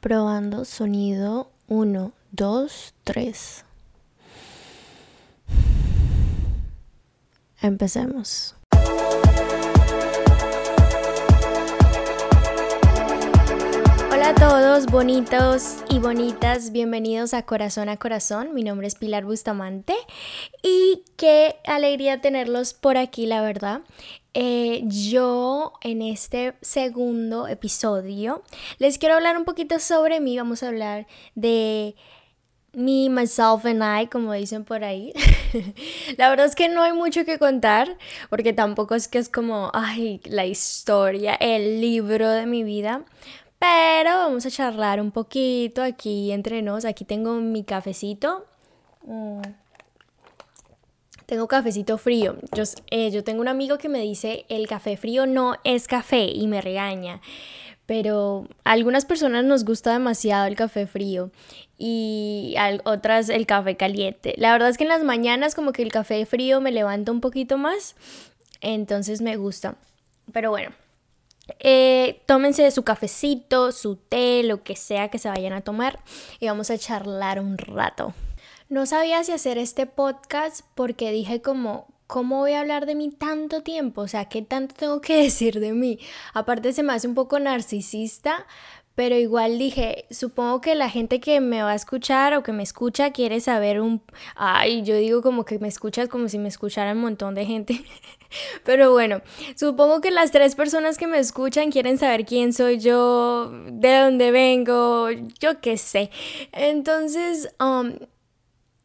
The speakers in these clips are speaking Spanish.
Probando sonido 1, 2, 3. Empecemos. Hola a todos, bonitos y bonitas, bienvenidos a Corazón a Corazón. Mi nombre es Pilar Bustamante y qué alegría tenerlos por aquí, la verdad. Eh, yo en este segundo episodio les quiero hablar un poquito sobre mí. Vamos a hablar de me, myself and I, como dicen por ahí. la verdad es que no hay mucho que contar, porque tampoco es que es como, ay, la historia, el libro de mi vida. Pero vamos a charlar un poquito aquí entre nos. Aquí tengo mi cafecito. Mm. Tengo cafecito frío. Yo, eh, tengo un amigo que me dice el café frío no es café y me regaña. Pero a algunas personas nos gusta demasiado el café frío y a otras el café caliente. La verdad es que en las mañanas como que el café frío me levanta un poquito más. Entonces me gusta. Pero bueno, eh, tómense su cafecito, su té, lo que sea que se vayan a tomar y vamos a charlar un rato. No sabía si hacer este podcast porque dije como, ¿cómo voy a hablar de mí tanto tiempo? O sea, ¿qué tanto tengo que decir de mí? Aparte se me hace un poco narcisista, pero igual dije, supongo que la gente que me va a escuchar o que me escucha quiere saber un... Ay, yo digo como que me escuchas como si me escuchara un montón de gente. pero bueno, supongo que las tres personas que me escuchan quieren saber quién soy yo, de dónde vengo, yo qué sé. Entonces, um,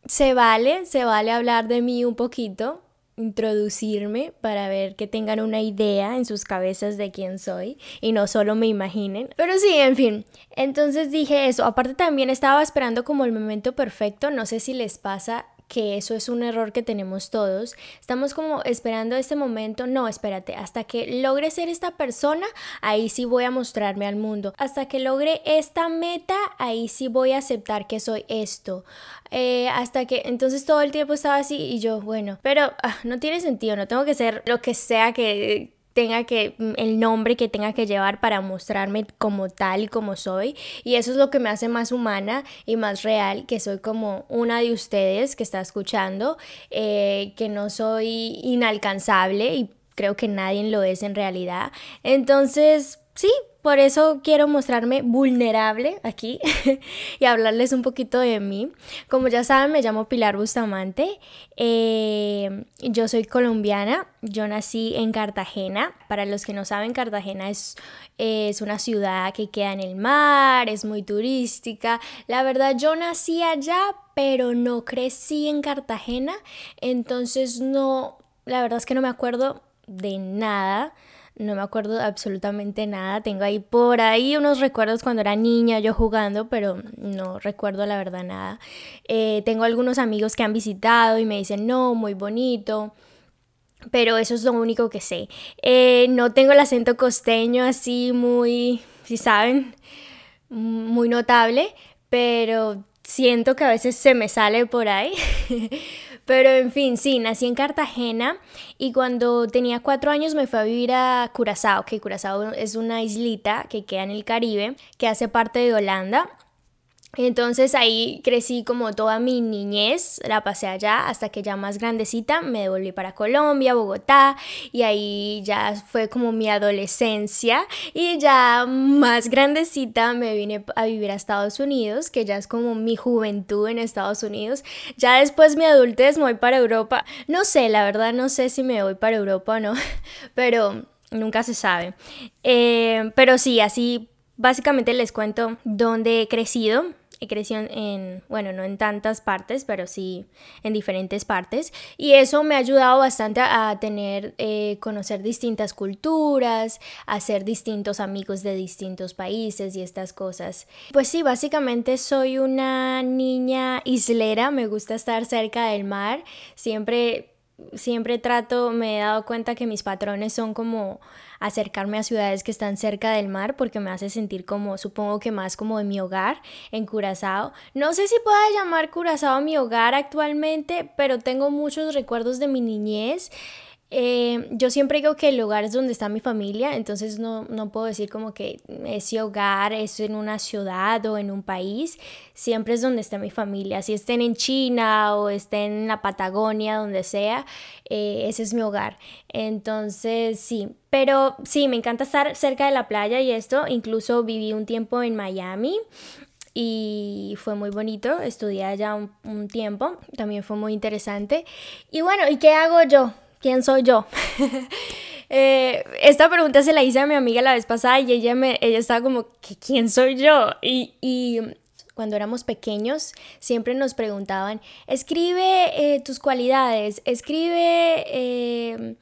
se vale, se vale hablar de mí un poquito, introducirme para ver que tengan una idea en sus cabezas de quién soy y no solo me imaginen. Pero sí, en fin, entonces dije eso. Aparte también estaba esperando como el momento perfecto, no sé si les pasa que eso es un error que tenemos todos. Estamos como esperando este momento, no, espérate, hasta que logre ser esta persona, ahí sí voy a mostrarme al mundo. Hasta que logre esta meta, ahí sí voy a aceptar que soy esto. Eh, hasta que entonces todo el tiempo estaba así y yo, bueno, pero ah, no tiene sentido, no tengo que ser lo que sea que tenga que, mm, el nombre que tenga que llevar para mostrarme como tal y como soy. Y eso es lo que me hace más humana y más real, que soy como una de ustedes que está escuchando, eh, que no soy inalcanzable y creo que nadie lo es en realidad. Entonces, sí, por eso quiero mostrarme vulnerable aquí y hablarles un poquito de mí. Como ya saben, me llamo Pilar Bustamante. Eh, yo soy colombiana. Yo nací en Cartagena. Para los que no saben, Cartagena es, es una ciudad que queda en el mar, es muy turística. La verdad, yo nací allá, pero no crecí en Cartagena. Entonces, no, la verdad es que no me acuerdo de nada no me acuerdo absolutamente nada. Tengo ahí por ahí unos recuerdos cuando era niña yo jugando, pero no recuerdo la verdad nada. Eh, tengo algunos amigos que han visitado y me dicen, no, muy bonito. Pero eso es lo único que sé. Eh, no tengo el acento costeño así muy, si saben, muy notable, pero siento que a veces se me sale por ahí. Pero en fin, sí, nací en Cartagena y cuando tenía cuatro años me fui a vivir a Curazao, que Curazao es una islita que queda en el Caribe, que hace parte de Holanda. Entonces ahí crecí como toda mi niñez, la pasé allá hasta que ya más grandecita me devolví para Colombia, Bogotá y ahí ya fue como mi adolescencia y ya más grandecita me vine a vivir a Estados Unidos, que ya es como mi juventud en Estados Unidos. Ya después mi adultez me voy para Europa. No sé, la verdad no sé si me voy para Europa o no, pero nunca se sabe. Eh, pero sí, así básicamente les cuento dónde he crecido he crecido en, bueno, no en tantas partes, pero sí en diferentes partes. Y eso me ha ayudado bastante a, tener, eh, conocer distintas culturas, hacer distintos amigos de distintos países y estas cosas. Pues sí, básicamente soy una niña islera, me gusta estar cerca del mar, siempre siempre trato, me he dado cuenta que mis patrones son como acercarme a ciudades que están cerca del mar porque me hace sentir como, supongo que más como de mi hogar en Curazao. No sé si pueda llamar Curazao mi hogar actualmente, pero tengo muchos recuerdos de mi niñez. Eh, yo siempre digo que el hogar es donde está mi familia, entonces no, no puedo decir como que ese hogar es en una ciudad o en un país, siempre es donde está mi familia, si estén en China o estén en la Patagonia, donde sea, eh, ese es mi hogar. Entonces sí, pero sí, me encanta estar cerca de la playa y esto, incluso viví un tiempo en Miami y fue muy bonito, estudié allá un, un, tiempo, también fue muy interesante. Y bueno, ¿y qué hago yo? ¿Quién soy yo? Eh, esta pregunta se la hice a mi amiga la vez pasada y ella, me, ella estaba como, ¿quién soy yo? Y, cuando éramos pequeños siempre nos preguntaban, escribe eh, tus cualidades, escribe... Eh,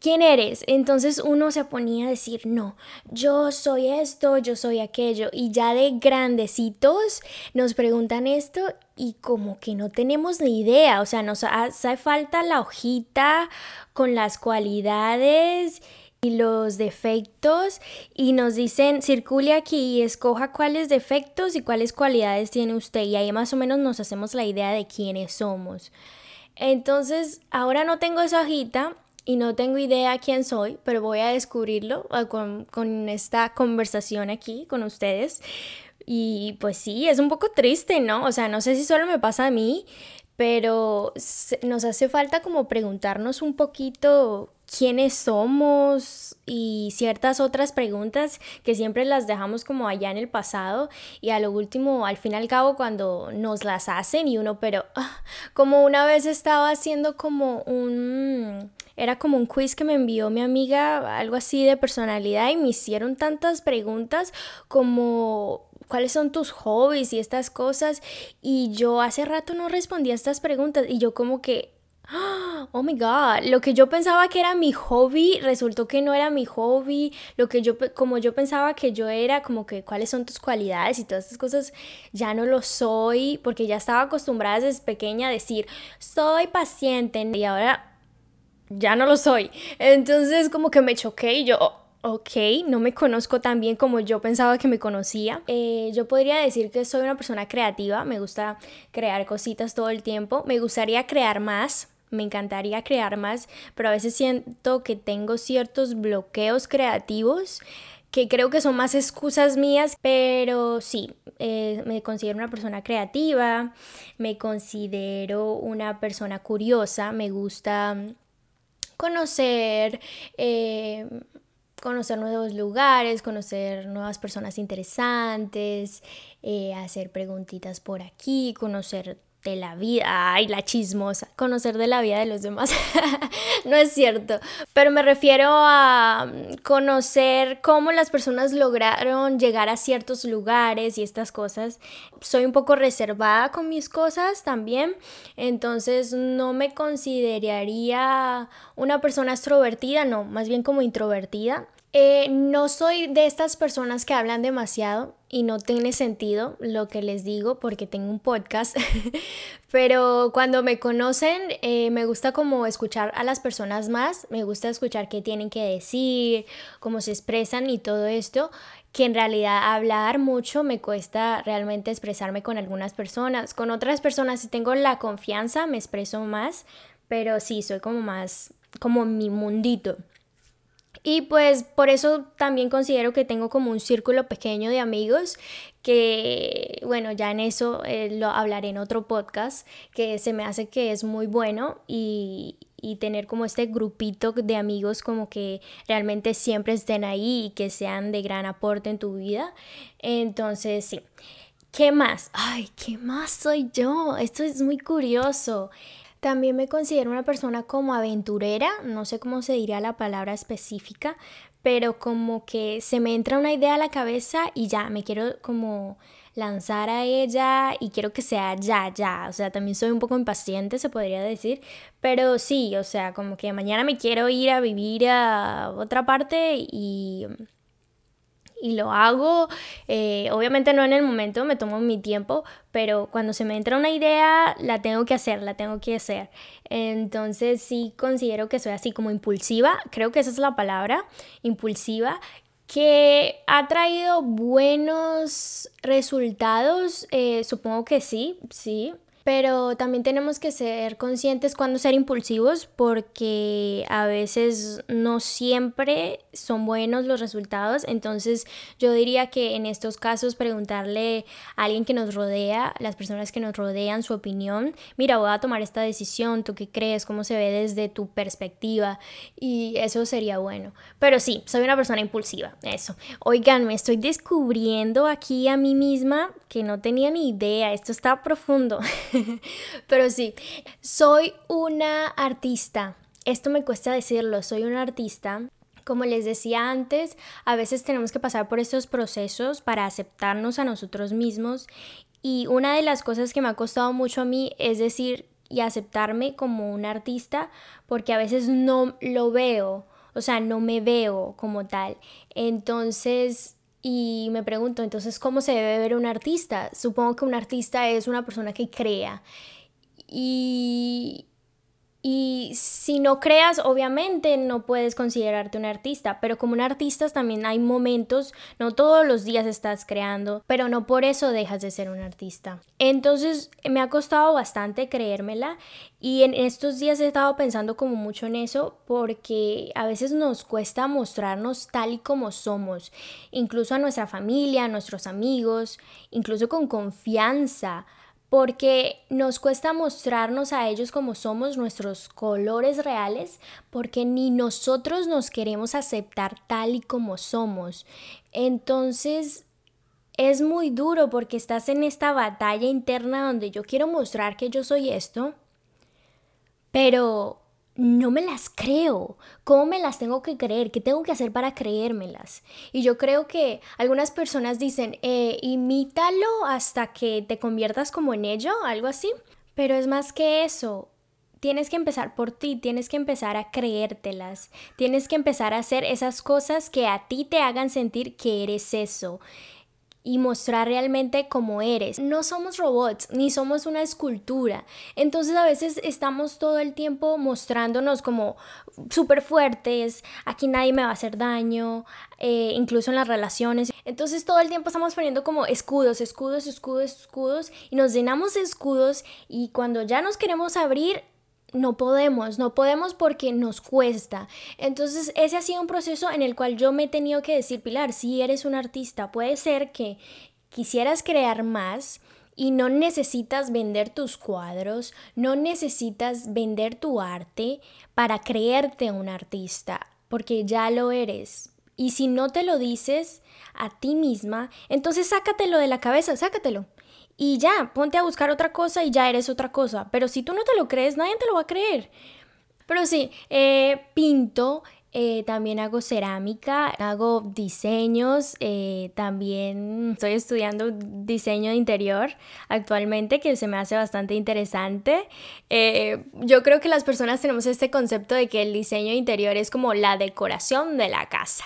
quién eres. Entonces uno se ponía a decir, no, yo soy esto, yo soy aquello. Y ya de grandecitos nos preguntan esto y como que no tenemos ni idea. O sea, nos hace falta la hojita con las cualidades y los defectos y nos dicen circule aquí y escoja cuáles defectos y cuáles cualidades tiene usted y ahí más o menos nos hacemos la idea de quiénes somos. Entonces, ahora no tengo esa hojita y no tengo idea quién soy, pero voy a descubrirlo ah, con, con, esta conversación aquí con ustedes. Y pues sí, es un poco triste, ¿no? O sea, no sé si solo me pasa a mí, pero nos hace falta como preguntarnos un poquito quiénes somos y ciertas otras preguntas que siempre las dejamos como allá en el pasado y a lo último, al fin y al cabo, cuando nos las hacen y uno, pero ah, como una vez estaba haciendo como un era como un quiz que me envió mi amiga, algo así de personalidad, y me hicieron tantas preguntas como cuáles son tus hobbies y estas cosas. Y yo hace rato no respondía a estas preguntas y yo como que, oh my god, lo que yo pensaba que era mi hobby resultó que no era mi hobby. Lo que yo, como yo pensaba que yo era, como que cuáles son tus cualidades y todas estas cosas, ya no lo soy porque ya estaba acostumbrada desde pequeña a decir, soy paciente y ahora ya no lo soy. Entonces como que me choqué y yo, ok, no me conozco tan bien como yo pensaba que me conocía. Eh, yo podría decir que soy una persona creativa, me gusta crear cositas todo el tiempo, me gustaría crear más. Me encantaría crear más, pero a veces siento que tengo ciertos bloqueos creativos que creo que son más excusas mías, pero sí, eh, me considero una persona creativa, me considero una persona curiosa, me gusta conocer, eh, conocer nuevos lugares, conocer nuevas personas interesantes, eh, hacer preguntitas por aquí, conocer de la vida, ay, la chismosa, conocer de la vida de los demás. no es cierto, pero me refiero a mm, conocer cómo las personas lograron llegar a ciertos lugares y estas cosas. Soy un poco reservada con mis cosas también, entonces no me consideraría una persona extrovertida, no, más bien como introvertida. Eh, no soy de estas personas que hablan demasiado y no tiene sentido lo que les digo porque tengo un podcast, pero cuando me conocen eh, me gusta como escuchar a las personas más, me gusta escuchar qué tienen que decir, cómo se expresan y todo esto, que en realidad hablar mucho me cuesta realmente expresarme con algunas personas, con otras personas si tengo la confianza me expreso más, pero sí, soy como más como mi mundito. Y pues por eso también considero que tengo como un círculo pequeño de amigos que, bueno, ya en eso eh, lo hablaré en otro podcast, que se me hace que es muy bueno y, y tener como este grupito de amigos como que realmente siempre estén ahí y que sean de gran aporte en tu vida. Entonces, sí. ¿Qué más? Ay, ¿qué más soy yo? Esto es muy curioso. También me considero una persona como aventurera, no sé cómo se diría la palabra específica, pero como que se me entra una idea a la cabeza y ya, me quiero como lanzar a ella y quiero que sea ya, ya. O sea, también soy un poco impaciente, se podría decir. Pero sí, o sea, como que mañana me quiero ir a vivir a otra parte y y lo hago. Eh, obviamente no en el momento, me tomo mi tiempo, pero cuando se me entra una idea, la tengo que hacer, la tengo que hacer. Entonces sí considero que soy así como impulsiva, creo que esa es la palabra, impulsiva, que ha traído buenos resultados, eh, supongo que sí, sí, pero también tenemos que ser conscientes cuando ser impulsivos porque a veces no siempre son buenos los resultados. Entonces yo diría que en estos casos preguntarle a alguien que nos rodea, las personas que nos rodean, su opinión, mira, voy a tomar esta decisión, ¿tú qué crees? ¿Cómo se ve desde tu perspectiva? Y eso sería bueno. Pero sí, soy una persona impulsiva, eso. Oigan, me estoy descubriendo aquí a mí misma que no tenía ni idea, esto está profundo. Pero sí, soy una artista. Esto me cuesta decirlo, soy una artista. Como les decía antes, a veces tenemos que pasar por estos procesos para aceptarnos a nosotros mismos y una de las cosas que me ha costado mucho a mí es decir y aceptarme como un artista porque a veces no lo veo, o sea, no me veo como tal. Entonces, y me pregunto, entonces, ¿cómo se debe ver un artista? Supongo que un artista es una persona que crea. Y, y si no creas, obviamente no puedes considerarte un artista, pero como un artista también hay momentos, no todos los días estás creando, pero no por eso dejas de ser un artista. Entonces me ha costado bastante creérmela y en estos días he estado pensando como mucho en eso porque a veces nos cuesta mostrarnos tal y como somos, incluso a nuestra familia, a nuestros amigos, incluso con confianza porque nos cuesta mostrarnos a ellos como somos nuestros colores reales, porque ni nosotros nos queremos aceptar tal y como somos. Entonces es muy duro porque estás en esta batalla interna donde yo quiero mostrar que yo soy esto, pero no me las creo. ¿Cómo me las tengo que creer? ¿Qué tengo que hacer para creérmelas? Y yo creo que algunas personas dicen, eh, imítalo hasta que te conviertas como en ello, algo así. Pero es más que eso. Tienes que empezar por ti, tienes que empezar a creértelas, tienes que empezar a hacer esas cosas que a ti te hagan sentir que eres eso y mostrar realmente cómo eres. No somos robots ni somos una escultura. Entonces a veces estamos todo el tiempo mostrándonos como súper fuertes, aquí nadie me va a hacer daño, eh, incluso en las relaciones. Entonces todo el tiempo estamos poniendo como escudos, escudos, escudos, escudos y nos llenamos de escudos y cuando ya nos queremos abrir no podemos, no podemos porque nos cuesta. Entonces ese ha sido un proceso en el cual yo me he tenido que decir, Pilar, si eres un artista, puede ser que quisieras crear más y no necesitas vender tus cuadros, no necesitas vender tu arte para creerte un artista, porque ya lo eres. Y si no te lo dices a ti misma, entonces sácatelo de la cabeza, sácatelo y ya, ponte a buscar otra cosa y ya eres otra cosa. Pero si tú no te lo crees, nadie te lo va a creer. Pero sí, eh, pinto, eh, también hago cerámica, hago diseños, eh, también estoy estudiando diseño de interior actualmente que se me hace bastante interesante. yo creo que las personas tenemos este concepto de que el diseño de interior es como la decoración de la casa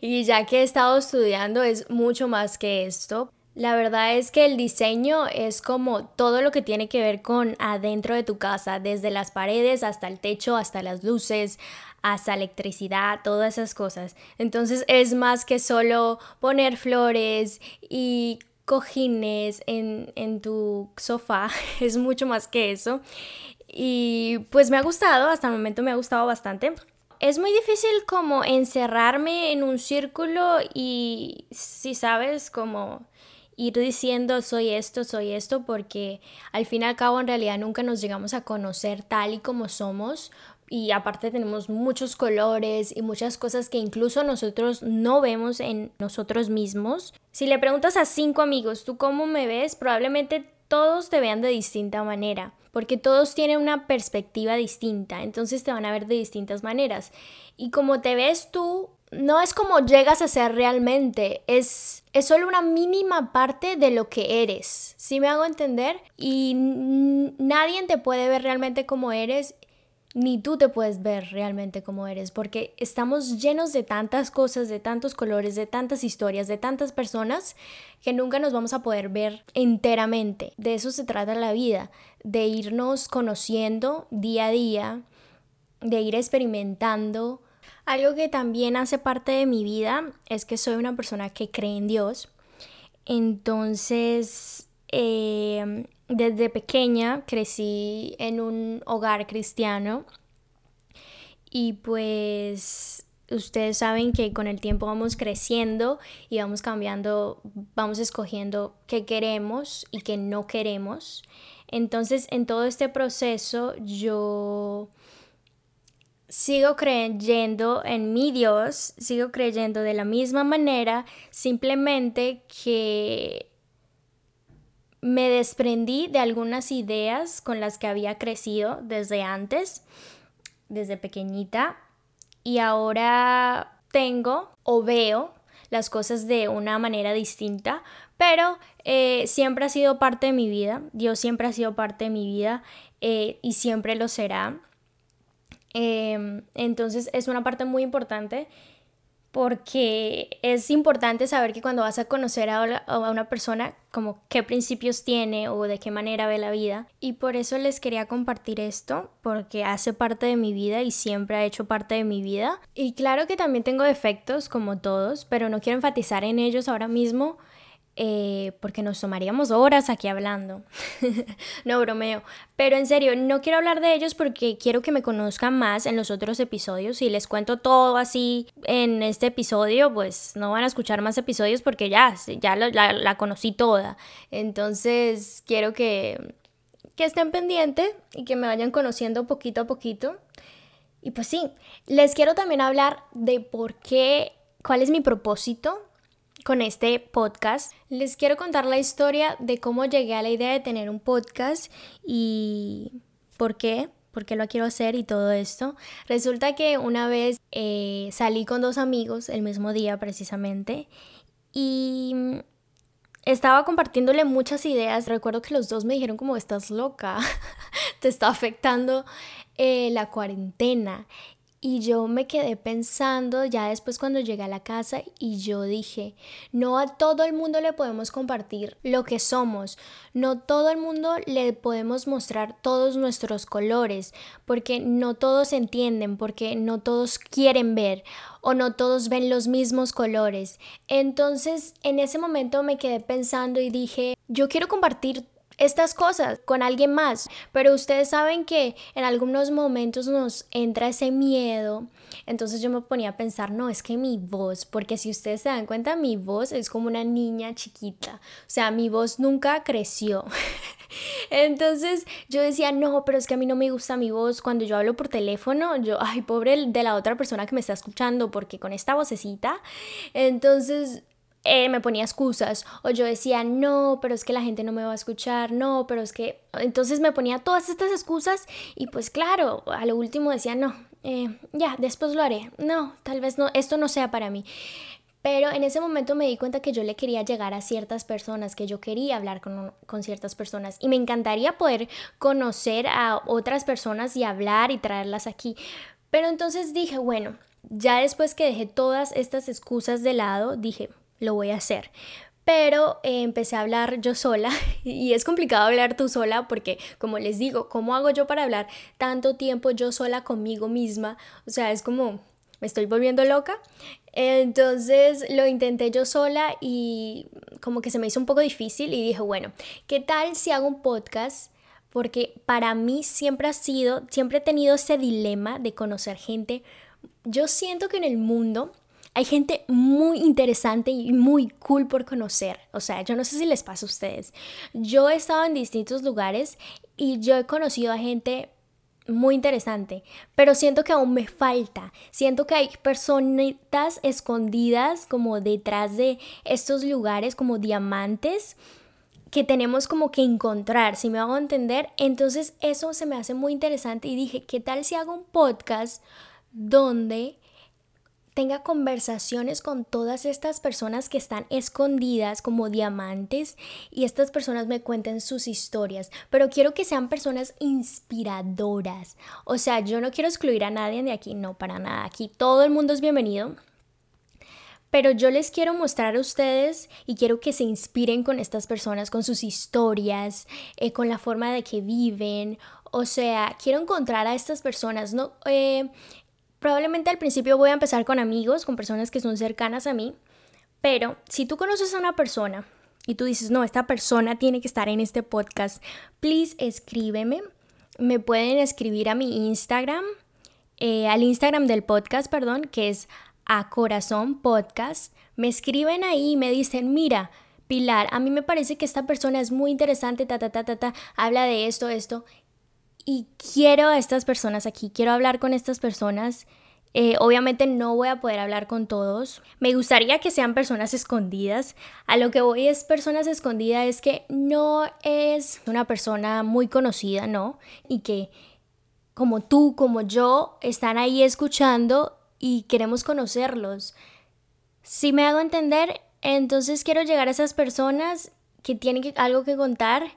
y ya que he estado estudiando es mucho más que esto. La verdad es que el diseño es como todo lo que tiene que ver con adentro de tu casa, desde las paredes hasta el techo, hasta las luces, hasta electricidad, todas esas cosas. Entonces es más que solo poner flores y cojines en, en tu sofá, es mucho más que eso. Y pues me ha gustado, hasta el momento me ha gustado bastante es muy difícil como encerrarme en un círculo y si sabes como ir diciendo soy esto, soy esto, porque al fin y al cabo en realidad nunca nos llegamos a conocer tal y como somos. Y aparte tenemos muchos colores y muchas cosas que incluso nosotros no vemos en nosotros mismos. Si le preguntas a cinco amigos, ¿tú cómo me ves? Probablemente todos te vean de distinta manera, porque todos tienen una perspectiva distinta, entonces te van a ver de distintas maneras. Y como te ves tú, no es como llegas a ser realmente, es, es solo una mínima parte de lo que eres. ¿Sí me hago entender? Y nadie te puede ver realmente como eres, ni tú te puedes ver realmente como eres, porque estamos llenos de tantas cosas, de tantos colores, de tantas historias, de tantas personas, que nunca nos vamos a poder ver enteramente. De eso se trata la vida, de irnos conociendo día a día, de ir experimentando algo que también hace parte de mi vida es que soy una persona que cree en Dios. Entonces, em, desde pequeña crecí en un hogar cristiano y pues ustedes saben que con el tiempo vamos creciendo y vamos cambiando, vamos escogiendo qué queremos y qué no queremos. Entonces en todo este proceso yo sigo creyendo en mi Dios, sigo creyendo de la misma manera, simplemente que me desprendí de algunas ideas con las que había crecido desde antes, desde pequeñita, y ahora tengo o veo las cosas de una manera distinta, pero eh, siempre ha sido parte de mi vida, Dios siempre ha sido parte de mi vida eh, y siempre lo será. Em, entonces es una parte muy importante porque es importante saber que cuando vas a conocer a, una persona, como qué principios tiene o de qué manera ve la vida. Y por eso les quería compartir esto, porque hace parte de mi vida y siempre ha hecho parte de mi vida. Y claro que también tengo defectos, como todos, pero no quiero enfatizar en ellos ahora mismo eh, porque nos tomaríamos horas aquí hablando. no bromeo. Pero en serio, no quiero hablar de ellos porque quiero que me conozcan más en los otros episodios. Si les cuento todo así en este episodio, pues no van a escuchar más episodios porque ya, ya la, la conocí toda. Entonces quiero que, que estén pendientes y que me vayan conociendo poquito a poquito. Y pues sí, les quiero también hablar de por qué, cuál es mi propósito con este podcast. Les quiero contar la historia de cómo llegué a la idea de tener un podcast y por qué, por qué lo quiero hacer y todo esto. Resulta que una vez eh, salí con dos amigos el mismo día precisamente y estaba compartiéndole muchas ideas. Recuerdo que los dos me dijeron como estás loca, te está afectando eh, la cuarentena. Y yo me quedé pensando ya después cuando llegué a la casa y yo dije, no a todo el mundo le podemos compartir lo que somos, no todo el mundo le podemos mostrar todos nuestros colores, porque no todos entienden, porque no todos quieren ver o no todos ven los mismos colores. Entonces en ese momento me quedé pensando y dije, yo quiero compartir estas cosas con alguien más. Pero ustedes saben que en algunos momentos nos entra ese miedo. Entonces yo me ponía a pensar, no, es que mi voz, porque si ustedes se dan cuenta, mi voz es como una niña chiquita. O sea, mi voz nunca creció. Entonces yo decía, no, pero es que a mí no me gusta mi voz. Cuando yo hablo por teléfono, yo, ay, pobre de la otra persona que me está escuchando, porque con esta vocecita. Entonces eh, me ponía excusas o yo decía, no, pero es que la gente no me va a escuchar, no, pero es que... Entonces me ponía todas estas excusas y pues claro, a lo último decía, no, eh, ya, después lo haré, no, tal vez no, esto no sea para mí. Pero en ese momento me di cuenta que yo le quería llegar a ciertas personas, que yo quería hablar con, con, ciertas personas y me encantaría poder conocer a otras personas y hablar y traerlas aquí. Pero entonces dije, bueno, ya después que dejé todas estas excusas de lado, dije, lo voy a hacer. Pero eh, empecé a hablar yo sola y es complicado hablar tú sola porque, como les digo, ¿cómo hago yo para hablar tanto tiempo yo sola conmigo misma? O sea, es como, me estoy volviendo loca. Entonces lo intenté yo sola y como que se me hizo un poco difícil y dije, bueno, ¿qué tal si hago un podcast? Porque para mí siempre ha sido, siempre he tenido ese dilema de conocer gente. Yo siento que en el mundo hay gente muy interesante y muy cool por conocer. O sea, yo no sé si les pasa a ustedes. Yo he estado en distintos lugares y yo he conocido a gente muy interesante, pero siento que aún me falta. Siento que hay personitas escondidas como detrás de estos lugares como diamantes que tenemos como que encontrar, si me hago entender. Entonces eso se me hace muy interesante y dije, ¿qué tal si hago un podcast donde tenga conversaciones con todas estas personas que están escondidas como diamantes y estas personas me cuenten sus historias, pero quiero que sean personas inspiradoras. O sea, yo no quiero excluir a nadie de aquí, no, para nada. Aquí todo el mundo es bienvenido. Pero yo les quiero mostrar a ustedes y quiero que se inspiren con estas personas, con sus historias, eh, con la forma de que viven. O sea, quiero encontrar a estas personas, ¿no? Eh, Probablemente al principio voy a empezar con amigos, con personas que son cercanas a mí, pero si tú conoces a una persona y tú dices, no, esta persona tiene que estar en este podcast, please escríbeme. Me pueden escribir a mi Instagram, eh, al Instagram del podcast, perdón, que es a corazón podcast. Me escriben ahí y me dicen, mira, Pilar, a mí me parece que esta persona es muy interesante, ta, ta, ta, ta, ta, habla de esto, esto. Y quiero a estas personas aquí, quiero hablar con estas personas eh, obviamente no voy a poder hablar con todos. Me gustaría que sean personas escondidas. A lo que voy es personas escondidas es que no es una persona muy conocida, ¿no? Y que como tú, como yo, están ahí escuchando y queremos conocerlos. Si me hago entender, entonces quiero llegar a esas personas que tienen algo que contar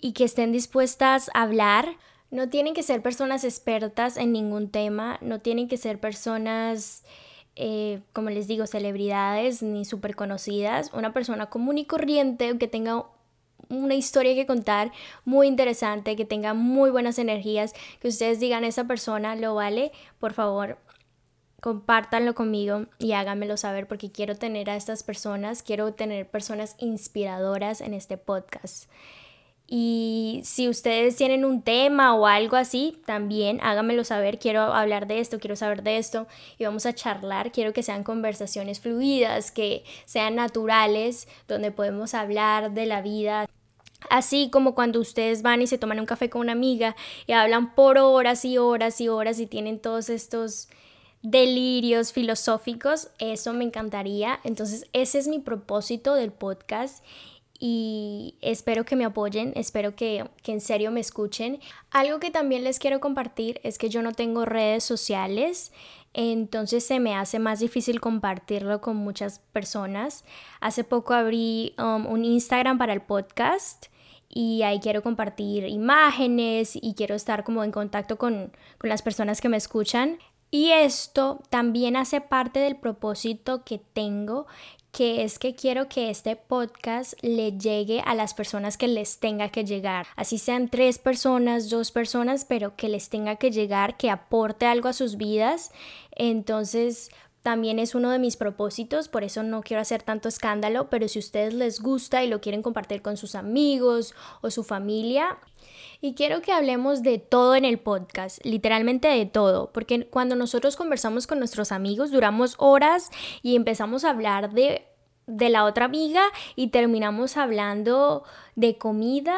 y que estén dispuestas a hablar no tienen que ser personas expertas en ningún tema, no tienen que ser personas, eh, como les digo, celebridades ni súper conocidas. Una persona común y corriente que tenga una historia que contar muy interesante, que tenga muy buenas energías, que ustedes digan esa persona lo vale, por favor, compártanlo conmigo y háganmelo saber porque quiero tener a estas personas, quiero tener personas inspiradoras en este podcast. Y si ustedes tienen un tema o algo así, también háganmelo saber. Quiero hablar de esto, quiero saber de esto y vamos a charlar. Quiero que sean conversaciones fluidas, que sean naturales, donde podemos hablar de la vida. Así como cuando ustedes van y se toman un café con una amiga y hablan por horas y horas y horas y tienen todos estos delirios filosóficos, eso me encantaría. Entonces ese es mi propósito del podcast y espero que me apoyen, espero que, en serio me escuchen. Algo que también les quiero compartir es que yo no tengo redes sociales, entonces se me hace más difícil compartirlo con muchas personas. Hace poco abrí um, un Instagram para el podcast y ahí quiero compartir imágenes y quiero estar como en contacto con, con las personas que me escuchan. Y esto también hace parte del propósito que tengo que es que quiero que este podcast le llegue a las personas que les tenga que llegar. Así sean tres personas, dos personas, pero que les tenga que llegar, que aporte algo a sus vidas. Entonces, también es uno de mis propósitos, por eso no quiero hacer tanto escándalo, pero si ustedes les gusta y lo quieren compartir con sus amigos o su familia, y quiero que hablemos de todo en el podcast, literalmente de todo, porque cuando nosotros conversamos con nuestros amigos duramos horas y empezamos a hablar de de la otra amiga y terminamos hablando de comida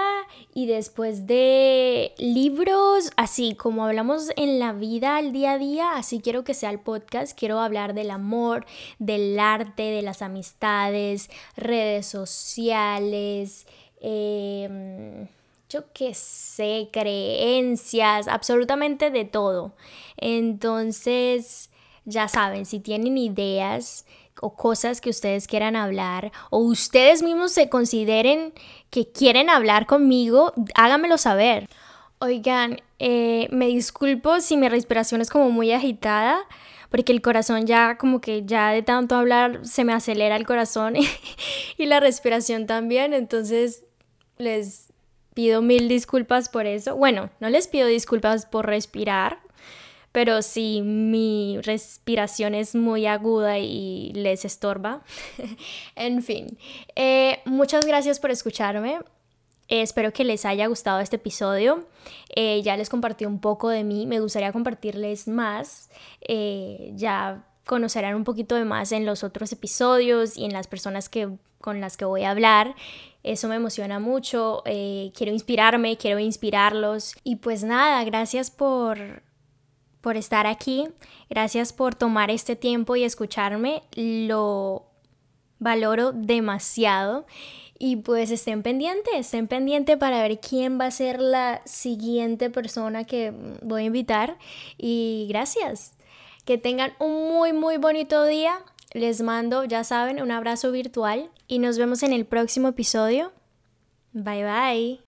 y después de libros, así como hablamos en la vida al día a día, así quiero que sea el podcast, quiero hablar del amor, del arte, de las amistades, redes sociales, eh, yo qué sé, creencias, absolutamente de todo. Entonces, ya saben, si tienen ideas o cosas que ustedes quieran hablar o ustedes mismos se consideren que quieren hablar conmigo, háganmelo saber. Oigan, eh, me disculpo si mi respiración es como muy agitada, porque el corazón ya como que ya de tanto hablar se me acelera el corazón y la respiración también, entonces les pido mil disculpas por eso. Bueno, no les pido disculpas por respirar, pero si mi respiración es muy aguda y les estorba. en fin, eh, muchas gracias por escucharme. espero que les haya gustado este episodio. Eh, ya les compartí un poco de mí. Me gustaría compartirles más. Eh, ya conocerán un poquito de más en los otros episodios y en las personas que, con las que voy a hablar. Eso me emociona mucho, eh, quiero inspirarme, quiero inspirarlos. Y pues nada, gracias por, por estar aquí, gracias por tomar este tiempo y escucharme, lo valoro demasiado. Y pues estén pendientes, estén pendientes para ver quién va a ser la siguiente persona que voy a invitar. Y gracias. Que tengan un muy, muy bonito día. Les mando, ya saben, un abrazo virtual y nos vemos en el próximo episodio. Bye bye.